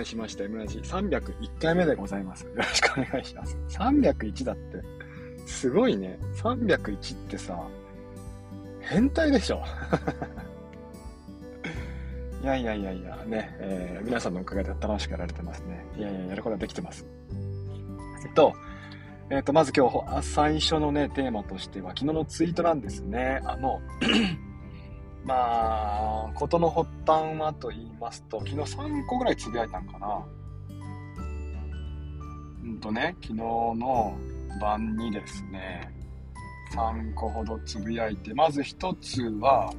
介しました M ラジ301回目でございます。よろしくお願いします。301だって、すごいね。301ってさ、変態でしょ。いやいやいやいや、ね、えー、皆さんのおかげで楽しくやられてますね。いやいや、やることはできてます。えっと、えっと、まず今日、最初のね、テーマとしては、昨日のツイートなんですね。あの、まあ、ことの発端はと言いますと、昨日3個ぐらいつぶやいたんかな。うんとね、昨日の晩にですね、3個ほどつぶやいて、まず1つは、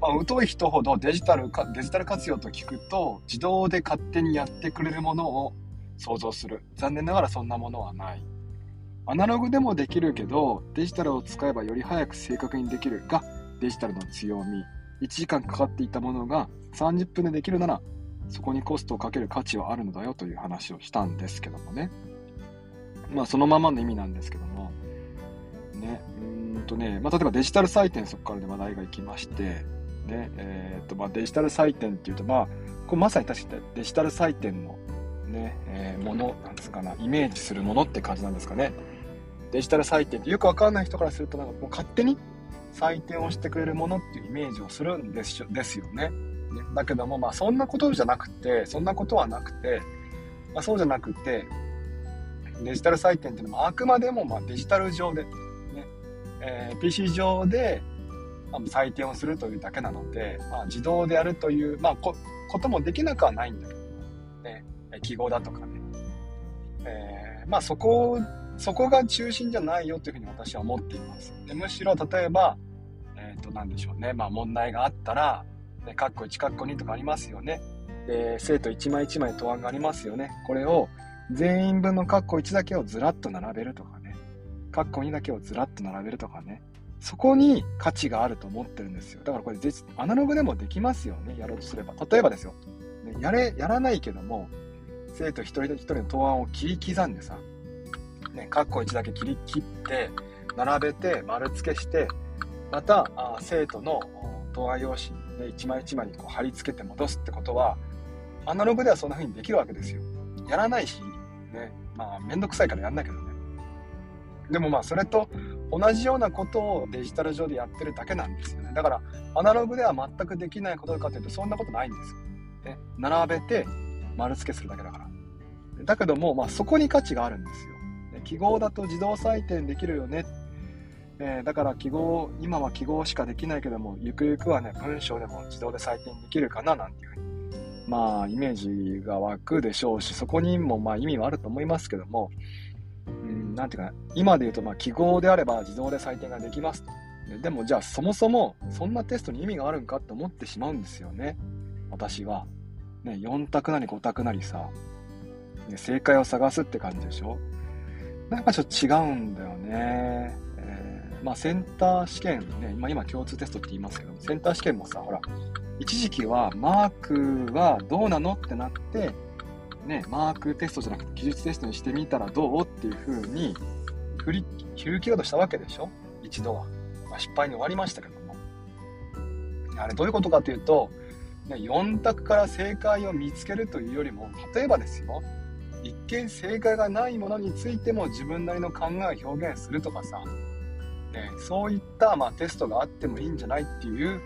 まあ、疎い人ほどデジタルか、デジタル活用と聞くと、自動で勝手にやってくれるものを想像する。残念ながらそんなものはない。アナログでもできるけど、デジタルを使えばより早く正確にできるが、デジタルの強み。1時間かかっていたものが30分でできるなら、そこにコストをかける価値はあるのだよという話をしたんですけどもね。まあ、そのままの意味なんですけども、ね、うんとね、まあ、例えばデジタル採点、そこからで話題がいきまして、ね、えー、と、まあ、デジタル採点っていうと、まあ、これまさに確かにデジタル採点のね、えー、もの、なんですかな、イメージするものって感じなんですかね。デジタル採点ってよくわかんない人からすると、なんかもう勝手に採点をしてくれるものっていうイメージをするんですですよね。ね。だけども、まあ、そんなことじゃなくて、そんなことはなくて、まあ、そうじゃなくて、デジタル採点っていうのもあくまでもまあデジタル上で、ね。えー、PC 上で採点をするというだけなので、まあ、自動でやるという、まあ、ここともできなくはないんだけど、ね、記号だとかね、えー、まあそこそこが中心じゃないよというふうに私は思っています。でむしろ例えば、えっ、ー、と何でしょうね、まあ、問題があったら、ね、カッコ1カッコ2とかありますよね。で生徒1枚1枚答案がありますよね。これを全員分のカッコ1だけをずらっと並べるとかね。カッコ2だけをずらっと並べるとかね。そこに価値があると思ってるんですよ。だからこれ、アナログでもできますよね。やろうとすれば。例えばですよ。やれ、やらないけども、生徒一人一人の答案を切り刻んでさ、ね、カッコ1だけ切り切って、並べて、丸付けして、また、あ生徒の答案用紙、ね、一枚一枚にこう貼り付けて戻すってことは、アナログではそんな風にできるわけですよ。やらないし、ね、まあ、めんどくさいからやんないけどね。でもまあ、それと同じようなことをデジタル上でやってるだけなんですよね。だから、アナログでは全くできないことかというと、そんなことないんですよ。ね、並べて、丸付けするだけだから。だけども、まあ、そこに価値があるんですよ。記号だと自動採点できるよね。えー、だから記号、今は記号しかできないけども、ゆくゆくはね、文章でも自動で採点できるかななんていうふうに、まあ、イメージが湧くでしょうし、そこにもまあ意味はあると思いますけども、うん、なんていうかな、今で言うと、まあ、記号であれば自動で採点ができますと。でも、じゃあ、そもそも、そんなテストに意味があるんかって思ってしまうんですよね。私は。ね、4択なり5択なりさ、ね、正解を探すって感じでしょなんかちょっと違うんだよね。えー、まあ、センター試験ね、まあ、今共通テストって言いますけどセンター試験もさ、ほら、一時期はマークはどうなのってなって、ね、マークテストじゃなくて技術テストにしてみたらどうっていう風に振り、振り切ろうとしたわけでしょ？一度は。まあ、失敗に終わりましたけども。あれどういうことかというと、ね、4択から正解を見つけるというよりも、例えばですよ、一見正解がないものについても自分なりの考えを表現するとかさ、ね、そういった、まあ、テストがあってもいいんじゃないっていう、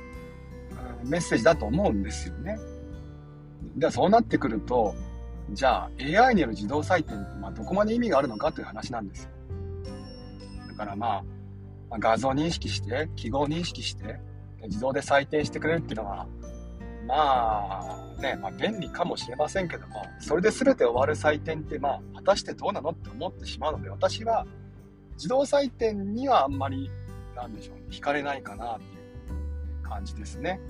うん、メッセージだと思うんですよね。でそうなってくるとじゃあ AI による自動採点って、まあ、どこまで意味があるのかという話なんですよ。だからまあ画像認識して記号認識して自動で採点してくれるっていうのはまあね、まあ、便利かもしれませんけども、それで全て終わる採点って、まあ、果たしてどうなのって思ってしまうので、私は自動採点にはあんまり、なんでしょう、ね惹かれないかなっていう感じですね。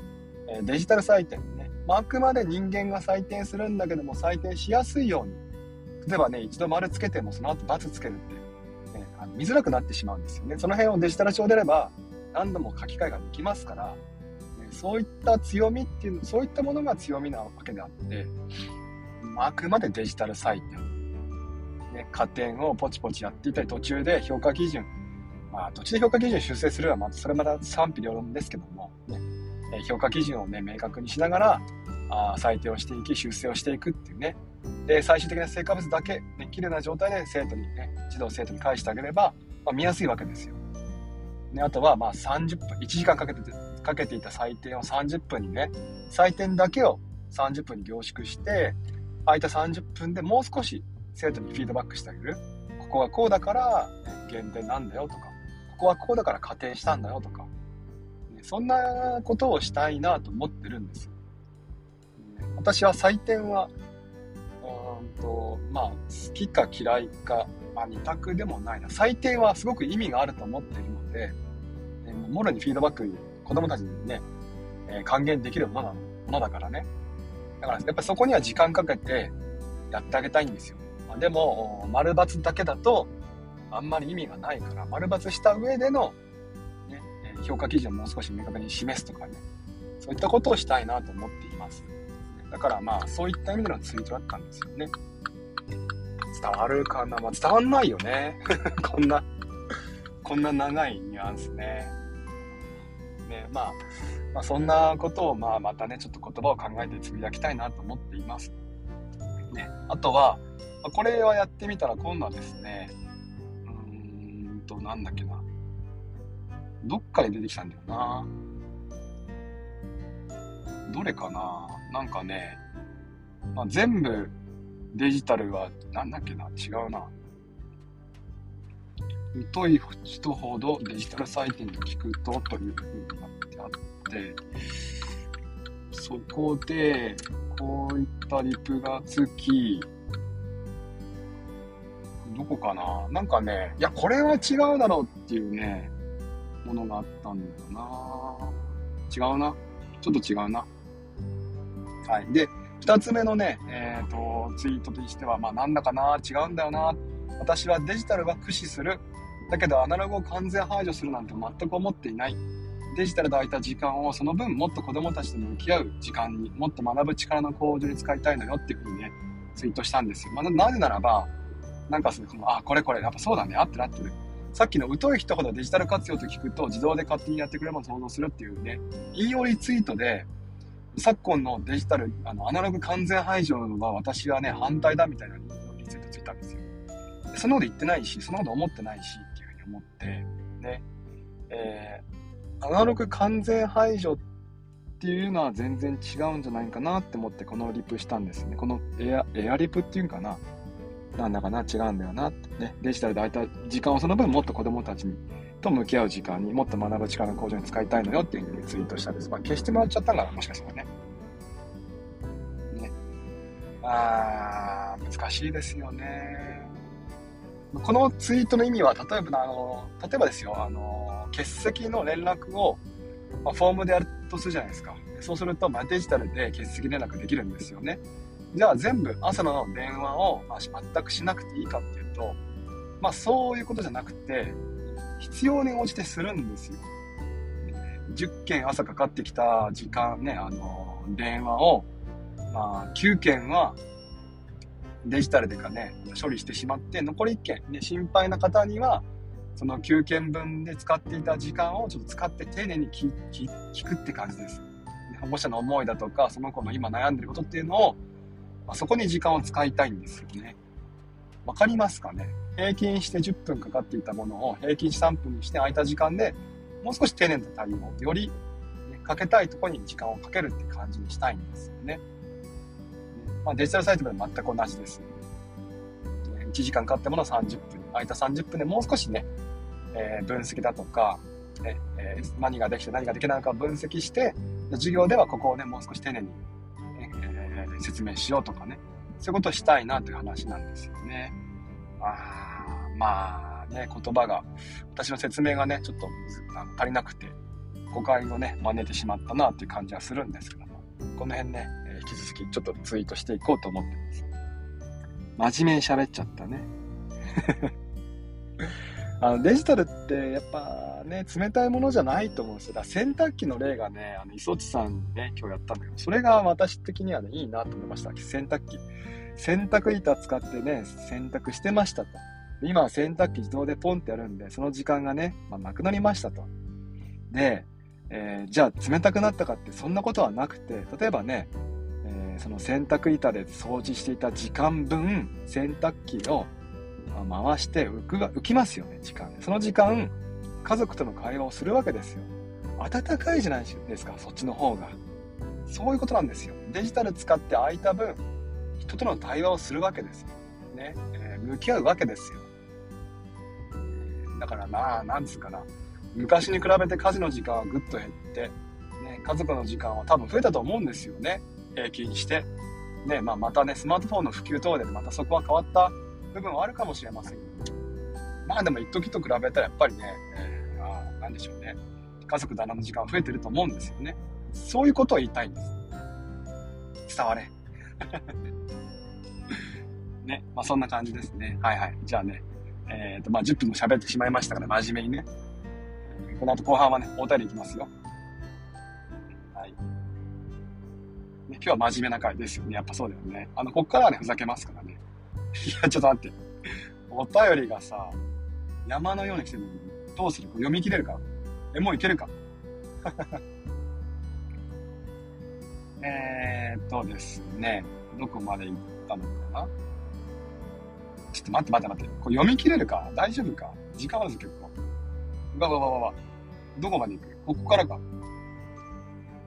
えデジタル採点ね、まあ、あくまで人間が採点するんだけども、採点しやすいように、例えばね、一度丸つけてもその後×つけるって、ね、あの見づらくなってしまうんですよね。その辺をデジタル上であれば、何度も書き換えができますから、そういった強みっていうそういったものが強みなわけであって、あくまでデジタル採点、ね、加点をポチポチやっていたり途中で評価基準まあ途中で評価基準修正するのはまたそれまた賛否両論ですけども、ね、評価基準をね明確にしながらあ採点をしていき、修正をしていくっていうね。で、最終的な成果物だけ、ね、綺麗な状態で生徒にね、児童生徒に返してあげれば、まあ、見やすいわけですよ。ね、あとは、まあ30分、1時間かけて、かけていた採点を30分にね、採点だけを30分に凝縮して、空いた30分でもう少し生徒にフィードバックしてあげる。ここはこうだから、減点なんだよとか、ここはこうだから加点したんだよとか、そんなことをしたいなと思ってるんですよ。私は採点は、うんと、まあ、好きか嫌いか、まあ、二択でもないな。採点はすごく意味があると思っているので、もろにフィードバック、子供たちにね、えー、還元できるものものだからね。だから、やっぱそこには時間かけてやってあげたいんですよ。まあ、でも、丸抜だけだと、あんまり意味がないから、丸抜した上での、ね、評価基準をもう少し明確に示すとかね、そういったことをしたいなと思っています。だからまあ、そういった意味でのツイートだったんですよね。伝わるかな？まあ、伝わんないよね。こんな、こんな長いニュアンスね。ね、まあ、まあ、そんなことを、まあ、またね、ちょっと言葉を考えてつぶやきたいなと思っています。ね、あとは、これはやってみたら今度はですね、うーんと、なんだっけな。どっかで出てきたんだよな。どれかななんかね、まあ、全部デジタルは、なんだっけな違うな。疎い人ほどデジタル採点に聞くとというふうになってあって、そこで、こういったリプがつき、どこかななんかね、いや、これは違うだろうっていうね、ものがあったんだよな。違うな。ちょっと違うな。はい。で、二つ目のね、えっ、ー、と、ツイートとしては、まあなんだかな、違うんだよな。私はデジタルは駆使する。だけどアナログを完全排除するなんて全く思っていない。デジタルで空いた時間をその分もっと子供たちと向き合う時間にもっと学ぶ力の向上に使いたいのよっていうふうにね、ツイートしたんですよ。まあ、なぜならば、なんかその、あ、これこれ、やっぱそうだね、合ってる合ってる。さっきの疎い人ほどデジタル活用と聞くと自動で勝手にやってくれるも想像するっていうね、引用リツイートで、昨今のデジタル、あの、アナログ完全排除は私はね、反対だみたいなリツイートついたんですよ。そんなこと言ってないし、そんなこと思ってないし思って、ね、えー、アナログ完全排除っていうのは全然違うんじゃないかなって思ってこのリプしたんですね。このエア、エアリプっていうんかな。なんだかな、違うんだよなって、ね。デジタルで空いた時間をその分もっと子供たちにと向き合う時間にもっと学ぶ力の向上に使いたいのよっていうふうにツイートしたんです。まあ、消してもらっちゃったんかな、もしかしたらね。ね。あー、難しいですよね。このツイートの意味は、例えば、あの、例えばですよ、あの、欠席の連絡を、まあ、フォームでやるとするじゃないですか。そうすると、まあ、デジタルで欠席連絡できるんですよね。じゃあ全部朝の電話を、まあ、全くしなくていいかっていうと、まあそういうことじゃなくて、必要に応じてするんですよ。10件朝かかってきた時間ね、あの、電話を、まあ9件はデジタルでかね、処理してしまって、残り1件、ね、心配な方には、その9件分で使っていた時間をちょっと使って丁寧に聞くって感じです。保護者の思いだとか、その子の今悩んでることっていうのを、まあ、そこに時間を使いたいんですよね。わかりますかね？平均して10分かかっていたものを平均して3分にして空いた時間でもう少し丁寧な対応を、より、ね、かけたいとこに時間をかけるって感じにしたいんですよね。まあ、デジタルサイトで全く同じです。1時間かかったものを30分、空いた30分でもう少しね、えー、分析だとか、ねえー、何ができて何ができないのか分析して、授業ではここをね、もう少し丁寧に説明しようとかね、そういうことをしたいなという話なんですよね。あまあね、言葉が、私の説明がね、ちょっと足りなくて、誤解をね、真似てしまったなっていう感じはするんですけども、この辺ね、え引き続きちょっとツイートしていこうと思ってます。真面目に喋っちゃったね。あのデジタルってやっぱね、冷たいものじゃないと思うんですよ。だから洗濯機の例がね、あの、磯地さんね、今日やったんだけど、それが私的にはね、いいなと思いました。洗濯機。洗濯板使ってね、洗濯してましたと。今は洗濯機自動でポンってやるんで、その時間がね、まあ、なくなりましたと。で、えー、じゃあ冷たくなったかってそんなことはなくて、例えばね、その洗濯板で掃除していた時間分、洗濯機を回して浮くが浮きますよね、時間。その時間、家族との会話をするわけですよ。暖かいじゃないですか、そっちの方が。そういうことなんですよ。デジタル使って空いた分、人との対話をするわけですよ。ね。えー、向き合うわけですよ。だからな、なんつうかな。昔に比べて家事の時間はぐっと減って、ね、家族の時間は多分増えたと思うんですよね。平均して。ね、まあ、またね、スマートフォンの普及等でまたそこは変わった部分はあるかもしれません。まあでも一時と比べたらやっぱりね、えー、あなんでしょうね。家族団らの時間増えてると思うんですよね。そういうことを言いたいんです。伝われ。ね。まあそんな感じですね。はいはい。じゃあね、えっ、ー、と、まあ10分も喋ってしまいましたから、真面目にね。この後後半はね、お便りいきますよ。はい。今日は真面目な回ですよね。やっぱそうだよね。あの、こっからはね、ふざけますからね。いや、ちょっと待って。お便りがさ、山のように来てるのに、どうする？こう読み切れるか？え、もういけるか？えーっとですね、どこまで行ったのかな？ちょっと待って待って待って。これ読み切れるか？大丈夫か？時間あるぞ結構。わわわわわ。どこまで行く？ここからか。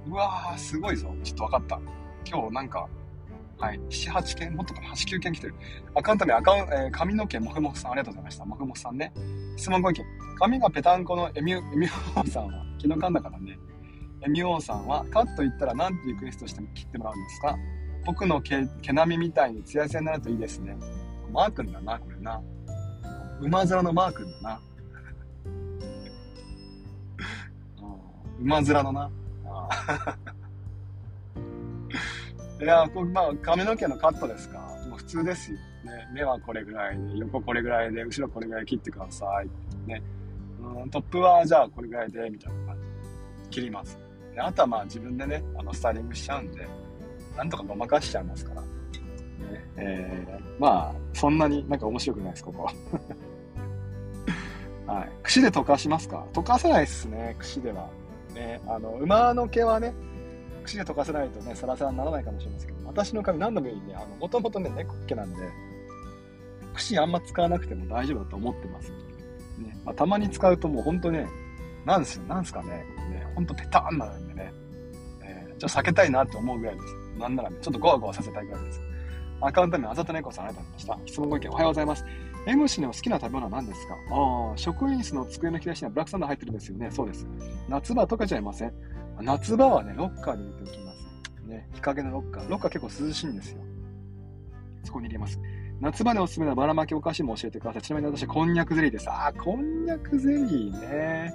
うわー、すごいぞ。ちょっとわかった。今日なんか、はい。7、8件もっとかな ?8、9件来てる。アカウント名、アカウン、えー、髪の毛もふもふさん、ありがとうございました。もふもふさんね。質問ご意見。髪がぺたんこのエミュ、エミュオーさんは、昨日噛んだからね。エミュオーさんは、カット言ったら何てリクエストしても切ってもらうんですか？僕の毛毛並みみたいにツヤツヤになるといいですね。マー君だな、これな。馬面のマー君だな。馬面のな。いや、こまあ、髪の毛のカットですか？もう普通ですよ。ね、目はこれぐらいで、横これぐらいで、後ろこれぐらい切ってください。ね。うん、トップはじゃあこれぐらいで、みたいな感じで切ります。であとはまあ自分でね、あの、スタイリングしちゃうんで、なんとかごまかしちゃいますから。ね、えー、まあ、そんなになんか面白くないです、ここ。はい。串で溶かしますか？溶かせないっすね、串では。ね、あの、馬の毛はね、串で溶かせないとね、サラサラにならないかもしれませんけど、私の髪何度も言うね、あの、もともとね、猫っ毛なんで、串あんま使わなくても大丈夫だと思ってます。ね、まあ、たまに使うともうほんとね、なんすよ、なんすかね、ね、ほんとペターンなんでね、えー、ちょっと避けたいなって思うぐらいです。なんならね、ちょっとゴワゴワさせたいぐらいです。アカウント名、あざと猫さんありがとうございました。質問ご意見おはようございます。M 氏の好きな食べ物は何ですか？ああ、職員室の机の引き出しにはブラックサンダー入ってるんですよね。そうです。夏場は溶けちゃいません夏場はね、ロッカーに入れておきます。ね、日陰のロッカー。ロッカー結構涼しいんですよ。そこに入れます。夏場でおすすめなばらまきお菓子も教えてください。ちなみに私、こんにゃくゼリーです。あー、こんにゃくゼリーね。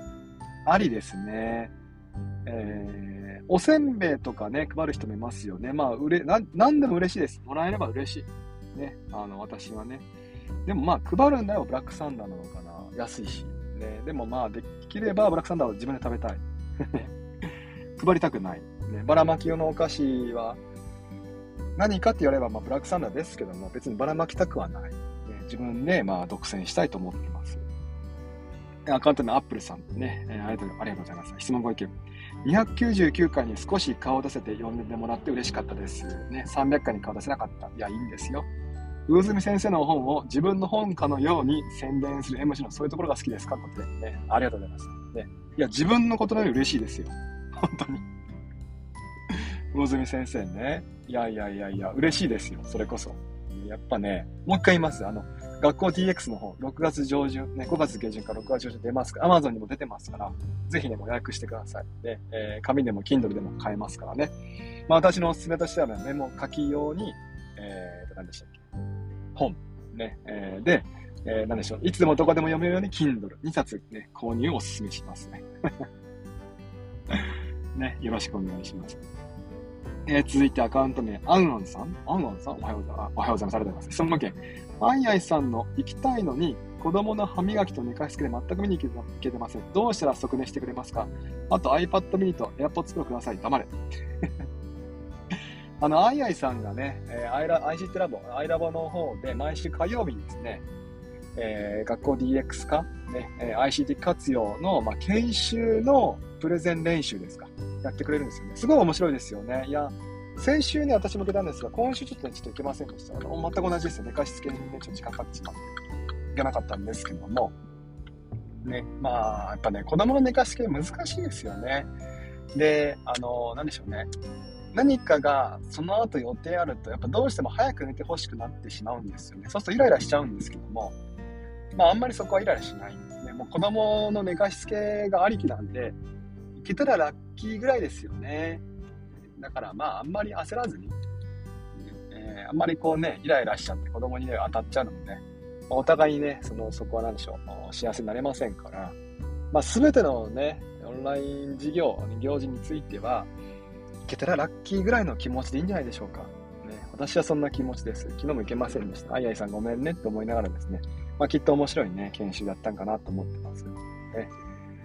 ありですね。えー、おせんべいとかね、配る人もいますよね。まあ、うれ、な、なんでも嬉しいです。もらえれば嬉しい。ね、あの、私はね。でもまあ、配るんだよ、ブラックサンダーなのかな。安いし。ね、でもまあ、できればブラックサンダーを自分で食べたい。配りたくない。ね、ばらまき用のお菓子は、何かって言われば、まあ、ブラックサンダーですけども、別にばらまきたくはない。ね、自分で、まあ、独占したいと思っています。アカウントのアップルさんね、えー、ありがとうありがとうございます。質問ご意見。299回に少し顔を出せて読んでもらって嬉しかったです。ね、300回に顔出せなかった。いや、いいんですよ。魚住先生の本を自分の本かのように宣伝する MC のそういうところが好きですか？ってね、ありがとうございます。ね、いや、自分のことのより嬉しいですよ。本当に。魚住先生ね。いやいやいやいや、嬉しいですよ。それこそ。やっぱね、もう一回言います。あの、学校 DX の方、6月上旬、ね、5月下旬から6月上旬出ますか？ら、Amazon にも出てますから、ぜひね、もう予約してください。で、えー、紙でも Kindle でも買えますからね。まあ私のおすすめとしてはね、メモ書き用に、えー、何でしたっけ？本。ね、えー、で、えー、何でしょう。いつでもどこでも読めるように Kindle。2冊ね、購入をお勧めしますね。ね、よろしくお願いします。えー、続いてアカウント名、アンアンさんアンアンさん？おはようございます。おはようございます。ありがとうございます。質問件。アイアイさんの行きたいのに、子供の歯磨きと寝かしつけで全く見に行けてません。どうしたら即寝してくれますか？あと iPad mini と AirPods Pro ください。黙れ。あの、アイアイさんがね、えー、アイラ ICT ラボ、アイラボの方で毎週火曜日にですね、えー、学校 DX 化、ね、えー、ICT 活用の、まあ、研修のプレゼン練習ですか。やってくれるんですよね。すごい面白いですよね。いや、先週ね、私も出たんですが、今週ちょっとね、ちょっと行けませんでした。あの全く同じですよ。寝かしつけにね、ちょっと時間かかってしまって、行けなかったんですけども、ね、まあ、やっぱね、子供の寝かしつけ難しいですよね。で、あの、なんでしょうね。何かがその後予定あると、やっぱどうしても早く寝てほしくなってしまうんですよね。そうするとイライラしちゃうんですけども、まああんまりそこはイライラしないんですね。もう子供の寝かしつけがありきなんで、行けたらラッキーぐらいですよね。だからまああんまり焦らずに、えー、あんまりこうね、イライラしちゃって子供にね、当たっちゃうのもね、お互いにね、その、そこは何でしょう、幸せになれませんから、まあ全てのね、オンライン事業、行事については、けたらラッキーぐらいの気持ちでいいんじゃないでしょうか。ね、私はそんな気持ちです。昨日も行けませんでした。あいあいさんごめんねって思いながらですね、まあ、きっと面白いね、研修だったんかなと思ってます。ね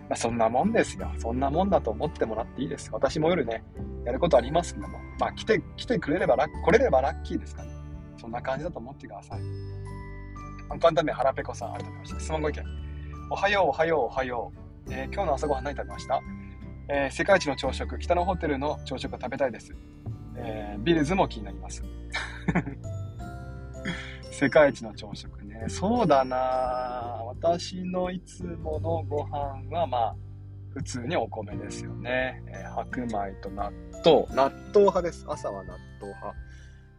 まあ、そんなもんですよ。そんなもんだと思ってもらっていいです。私も夜ね、やることありますけども、まあ、来て、来てくれればラッ、来れればラッキーですかね。そんな感じだと思ってください。簡単に腹ペコさん、ありがとうございました。質問ご意見。おはよう、おはよう、おはよう。えー、今日の朝ごはん何食べました？えー、世界一の朝食、北のホテルの朝食を食べたいです。えー、ビルズも気になります。世界一の朝食ね。そうだな私のいつものご飯は、まあ、普通にお米ですよね。えー、白米と納豆。納豆派です。朝は納豆派。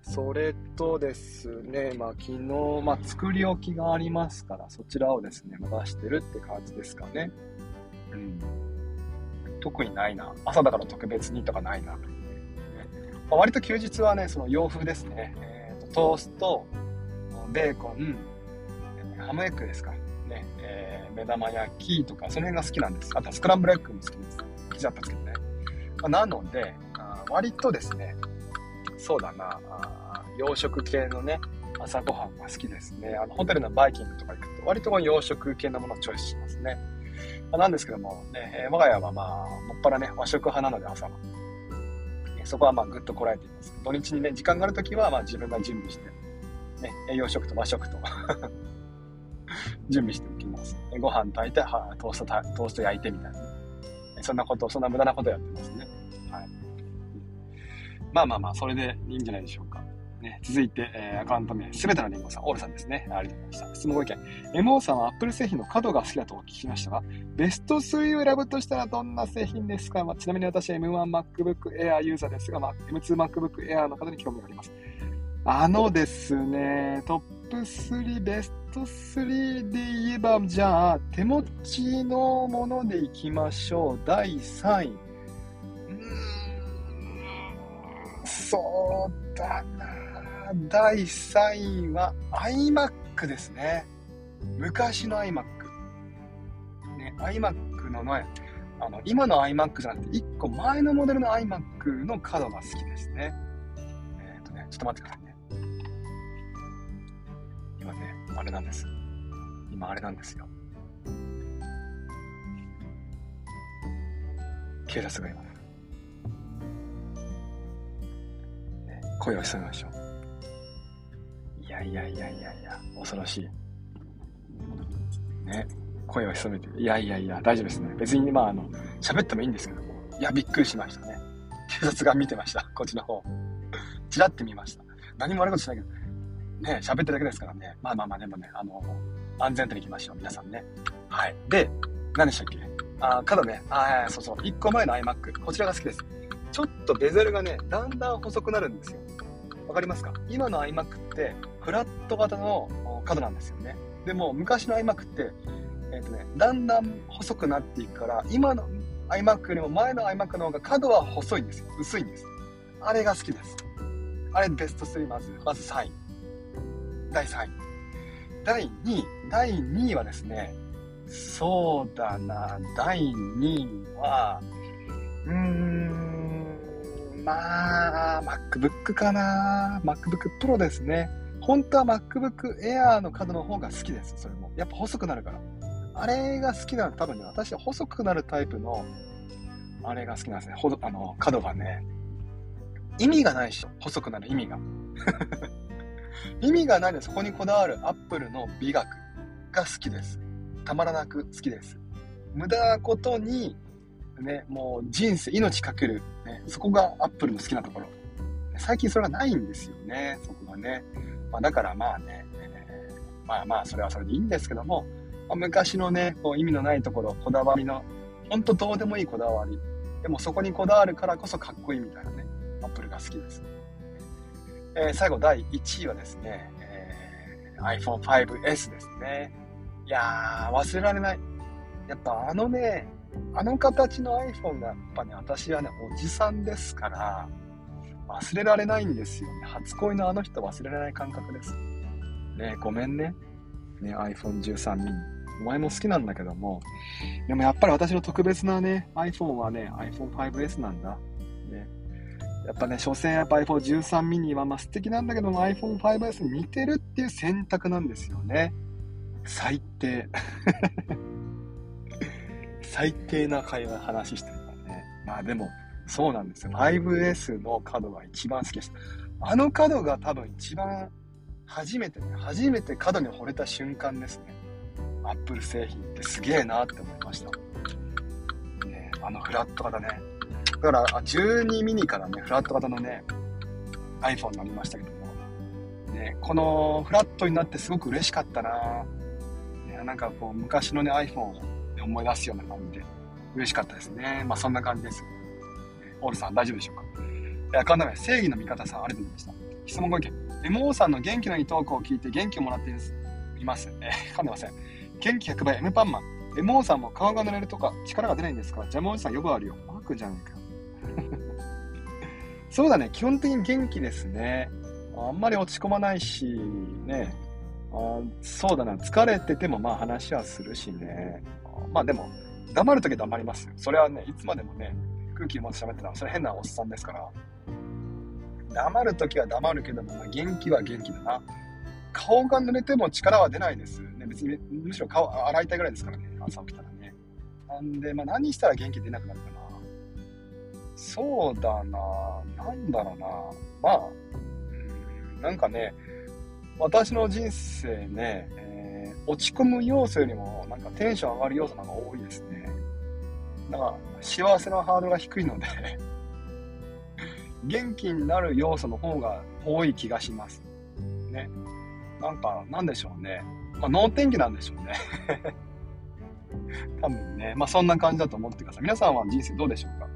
それとですね、まあ昨日、まあ作り置きがありますから、そちらをですね、出してるって感じですかね。うん。特にないな。朝だから特別にとかないな。まあ、割と休日はね、その洋風ですね。えーと、トースト、ベーコン、ハムエッグですか。ね、えー、目玉焼きとか、その辺が好きなんです。あとスクランブルエッグも好きです。好きだったんですけどね。まあ、なのであ、割とですね、そうだなあ、洋食系のね、朝ごはんが好きですね。あの、ホテルのバイキングとか行くと、割と洋食系のものをチョイスしますね。なんですけども、ね、我が家はまあ、もっぱらね、和食派なので朝は。そこはまあ、ぐっとこらえています。土日にね、時間があるときは、まあ、自分が準備して、ね、栄養食と和食と 準備しておきます。ご飯炊いて、はトーストトースト焼いてみたいな、そんなこと、そんな無駄なことやってますね。はい。まあまあまあ、それでいいんじゃないでしょうか。ね、続いて、えー、アカウント名、すべてのリンゴさん、オールさんですね。ありがとうございました。質問ご意見。MO さんは Apple 製品の角が好きだとお聞きしましたが、ベスト3を選ぶとしたらどんな製品ですか、まあ、ちなみに私は M1MacBook Air ユーザーですが、まあ、M2MacBook Air の方に興味があります。あのですね、トップ3、ベスト3で言えば、じゃあ、手持ちのものでいきましょう。第3位。うんそうだな第3位は iMac ですね。昔の iMac。ね、iMac の前、あの、今の iMac じゃなくて、1個前のモデルの iMac の角が好きですね。えっ、ー、とね、ちょっと待ってくださいね。今ね、あれなんです。今あれなんですよ。警察がいます。声を潜めましょう。いやいやいやいやいや、恐ろしい。ね、声を潜めて、いやいやいや、大丈夫ですね。別に、まあ、あの、喋ってもいいんですけども、いや、びっくりしましたね。警察が見てました、こっちの方。ちらって見ました。何も悪いことしないけど、ね、喋ってるだけですからね。まあまあまあ、でもね、あの、安全と行きましょう、皆さんね。はい。で、何でしたっけ？あ、ただね、あそうそう、1個前の iMac、こちらが好きです。ちょっとベゼルがね、だんだん細くなるんですよ。わかりますか？今の iMac って、フラット型の角なんですよね。でも、昔の iMac って、え、ー、とね、だんだん細くなっていくから、今の iMac よりも前の iMac の方が角は細いんですよ。薄いんです。あれが好きです。あれベスト3まず、まず3位。第3位。第2位。第2位はですね、そうだな、第2位は、うーん、まあ、MacBook かな。MacBook Pro ですね。本当は MacBook Air の角の方が好きです。それも。やっぱ細くなるから。あれが好きなの多分ね、私は細くなるタイプの、あれが好きなんですね。ほ、あの、角がね。意味がないでしょ。細くなる意味が。意味がないのでそこにこだわる Apple の美学が好きです。たまらなく好きです。無駄なことにね、もう人生、命かける、ね、そこがアップルの好きなところ。最近それがないんですよね、そこがね。まあ、だからまあね、えー、まあまあ、それはそれでいいんですけども、まあ、昔のね、こう意味のないところ、こだわりの、ほんとどうでもいいこだわり。でもそこにこだわるからこそかっこいいみたいなね、アップルが好きです。えー、最後第1位はですね、えー、iPhone 5S ですね。いやー、忘れられない。やっぱあのね、あの形の iPhone がやっぱね、私はね、おじさんですから、忘れられないんですよね。初恋のあの人忘れられない感覚です。ねごめんね。ね、iPhone13 mini。お前も好きなんだけども、でもやっぱり私の特別なね、iPhone はね、iPhone 5S なんだ。ね。やっぱね、所詮やっぱ iPhone13 mini はまあ素敵なんだけども iPhone 5S に似てるっていう選択なんですよね。最低。最低な会話、話してるからね。まあでも、そうなんですよ。5S の角が一番好きです。あの角が多分一番初めてね、初めて角に惚れた瞬間ですね。アップル製品ってすげえなって思いました。ね、あのフラット型ね。だから、12ミニからね、フラット型のね、iPhone になりましたけども、ね、このフラットになってすごく嬉しかったなね、なんかこう、昔のね、iPhone を思い出すような感じで、嬉しかったですね。まあそんな感じです。オールさん、大丈夫でしょうか？いや、かんなめ、正義の味方さん、ありがとうございました。質問ご意見。MO さんの元気のいいトークを聞いて元気をもらっています。えー、噛んでません。元気100倍、M パンマン。MO さんも顔が濡れるとか力が出ないんですか？ジャムおじさんよくあるよ。マークじゃねえか。そうだね、基本的に元気ですね。あんまり落ち込まないし、ね。あそうだな、疲れててもまあ話はするしね。まあでも、黙るときは黙りますよ。それはね、いつまでもね、空気持って喋ってたら、それ変なおっさんですから。黙るときは黙るけども、ま、元気は元気だな。顔が濡れても力は出ないです。ね、別に、むしろ顔洗いたいぐらいですからね、朝起きたらね。なんで、まあ、何したら元気出なくなるかな。そうだななんだろうなまあ、うん、なんかね、私の人生ね、えー、落ち込む要素よりも、なんかテンション上がる要素の方が多いですね。だから、幸せのハードルが低いので 元気になる要素の方が多い気がします。ね。なんか、なんでしょうね。まあ、脳天気なんでしょうね。多分ね。まあ、そんな感じだと思ってください。皆さんは人生どうでしょうか？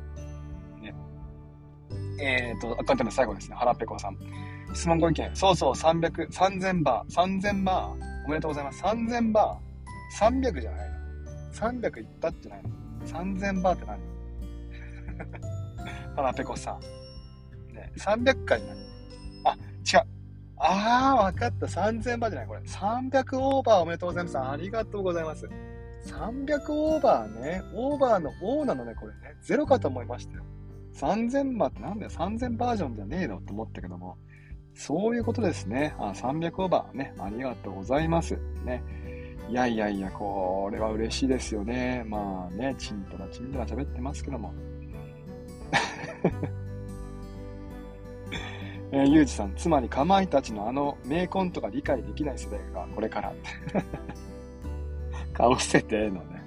ね。えっ、ー、と、アカウントの最後ですね。腹ペコさん。質問ご意見。そうそう、300、3000バー。3000バー。おめでとうございます。3000バー。300じゃないの。300いったってないの。3000バーって何？腹ペコさん。ね300回になる。あ、違う。あー、わかった。3000バーじゃない、これ。300オーバーおめでとうございます。ありがとうございます。300オーバーね。オーバーの O なのね、これね。ゼロかと思いましたよ。3000バーってなんだよ。3000バージョンじゃねえのと思ったけども。そういうことですね。あ、300オーバーね。ありがとうございます。ね。いやいやいや、これは嬉しいですよね。まあね、チンとらチンとら喋ってますけども。えー、ゆうじさん、つまりかまいたちのあの名コントが理解できない世代がこれから。顔捨ててのね。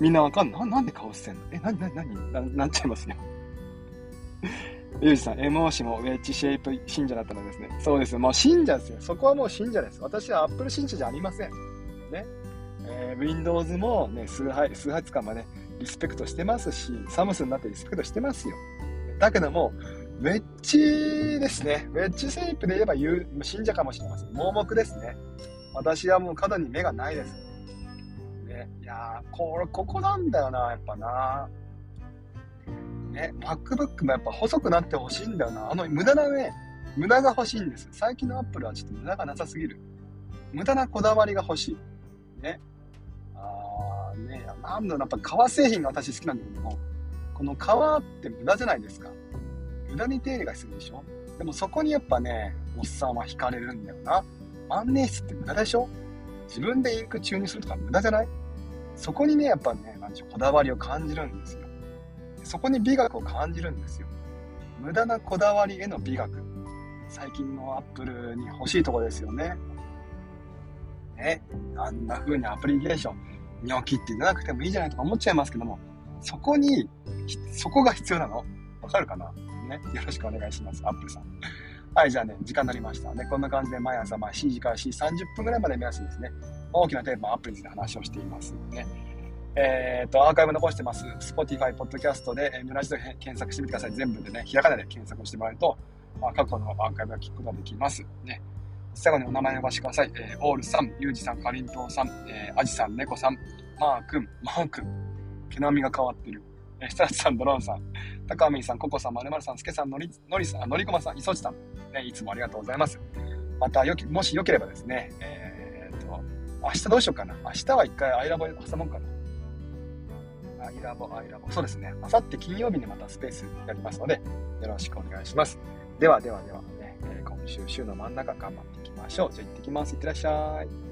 みんなわかんない。なんで顔捨てんの？え、なになになに？ななっちゃいますよ。ゆうじさん、MO もウェッジシェイプ信者だったのですね。そうです。もう信者ですよ。そこはもう信者です。私はアップル信者じゃありません。ね。えー、Windows もね、数発、数発間まで、リスペクトしてますし、サムスンになってリスペクトしてますよ。だけども、ウェッジですね。ウェッジシェイプで言えば言う信者かもしれません。盲目ですね。私はもう角に目がないです。ね、いやー、こ、ここなんだよな、やっぱな。ね、MacBook もやっぱ細くなってほしいんだよな。あの、無駄なね、無駄が欲しいんです。最近の Apple はちょっと無駄がなさすぎる。無駄なこだわりが欲しい。ね。あーね、なんだろう、やっぱ革製品が私好きなんだけども、この革って無駄じゃないですか。無駄に手入れがするでしょでもそこにやっぱね、おっさんは惹かれるんだよな。万年筆って無駄でしょ自分でインク注入するとか無駄じゃないそこにね、やっぱね、なんでしょう、こだわりを感じるんですよ。そこに美学を感じるんですよ。無駄なこだわりへの美学。最近のアップルに欲しいとこですよね。ね、あんな風にアプリケーション、ニョキって言わなくてもいいじゃないとか思っちゃいますけども、そこに、そこが必要なの？わかるかな？ね。よろしくお願いします。アップルさん。はい、じゃあね、時間になりましたね。こんな感じで毎朝、まあ、7時から4時30分ぐらいまで目安にですね、大きなテーマ、アップルについて話をしていますね。えっ、と、アーカイブ残してます。Spotify、Podcast で、えー、村地で検索してみてください。全部でね、ひらがなで検索してもらえると、まあ、過去のアーカイブが聞くことができます。ね。最後にお名前を呼ばせてください。えー、オールさん、ユージさん、かりんとうさん、えー、アジさん、猫さん、マー君、マー君、毛並みが変わってる。えー、スタッツさん、ドローンさん、高見さん、ココさん、まるまるさん、すけさん、のり、のりさん、のりこまさん、いそちさん、ね、いつもありがとうございます。また、よき、もしよければですね、えー、っと、明日どうしようかな。明日は一回アイラボ挟もうかな。アイラボ、アイラボ。そうですね。あさって金曜日にまたスペースやりますので、よろしくお願いします。ではではでは、ね、今週週の真ん中頑張っていきましょう。じゃあ行ってきます。いってらっしゃい。